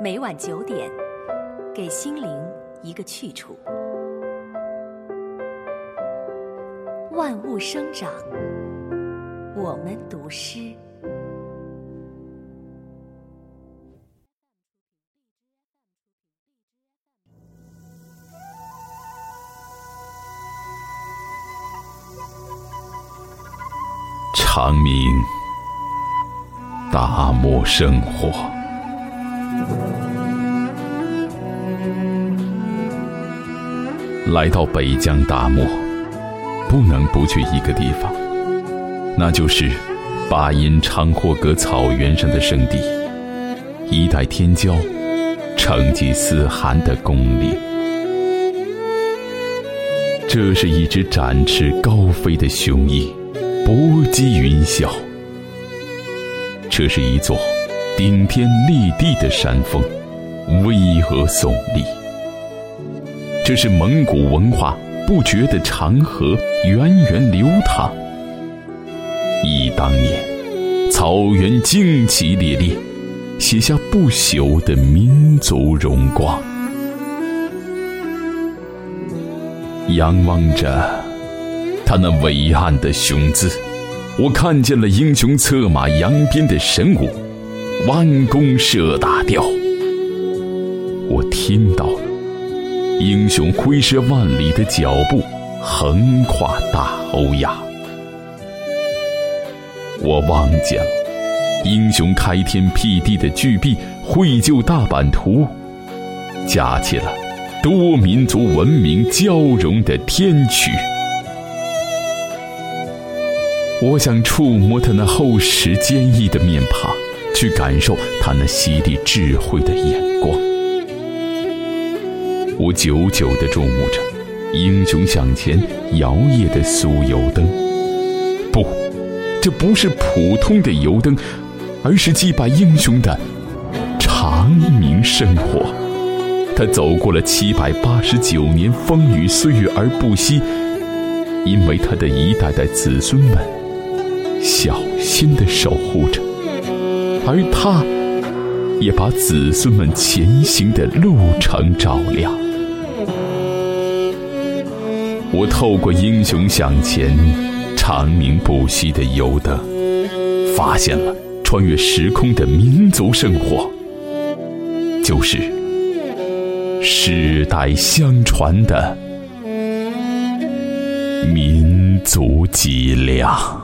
每晚九点，给心灵一个去处。万物生长，我们读诗。长明大漠生活，来到北疆大漠，不能不去一个地方，那就是巴音长霍格草原上的圣地——一代天骄成吉思汗的宫陵。这是一只展翅高飞的雄鹰。搏击云霄，这是一座顶天立地的山峰，巍峨耸立。这是蒙古文化不绝的长河，源源流淌。忆当年，草原旌旗猎猎，写下不朽的民族荣光。仰望着。他那伟岸的雄姿，我看见了英雄策马扬鞭的神武，弯弓射大雕。我听到了英雄挥师万里的脚步，横跨大欧亚。我望见了英雄开天辟地的巨璧，绘就大版图，架起了多民族文明交融的天曲。我想触摸他那厚实坚毅的面庞，去感受他那犀利智慧的眼光。我久久地注目着英雄向前摇曳的酥油灯。不，这不是普通的油灯，而是祭拜英雄的长明圣火。他走过了七百八十九年风雨岁月而不息，因为他的一代代子孙们。小心的守护着，而他也把子孙们前行的路程照亮。我透过英雄向前、长明不息的油灯，发现了穿越时空的民族圣火，就是世代相传的民族脊梁。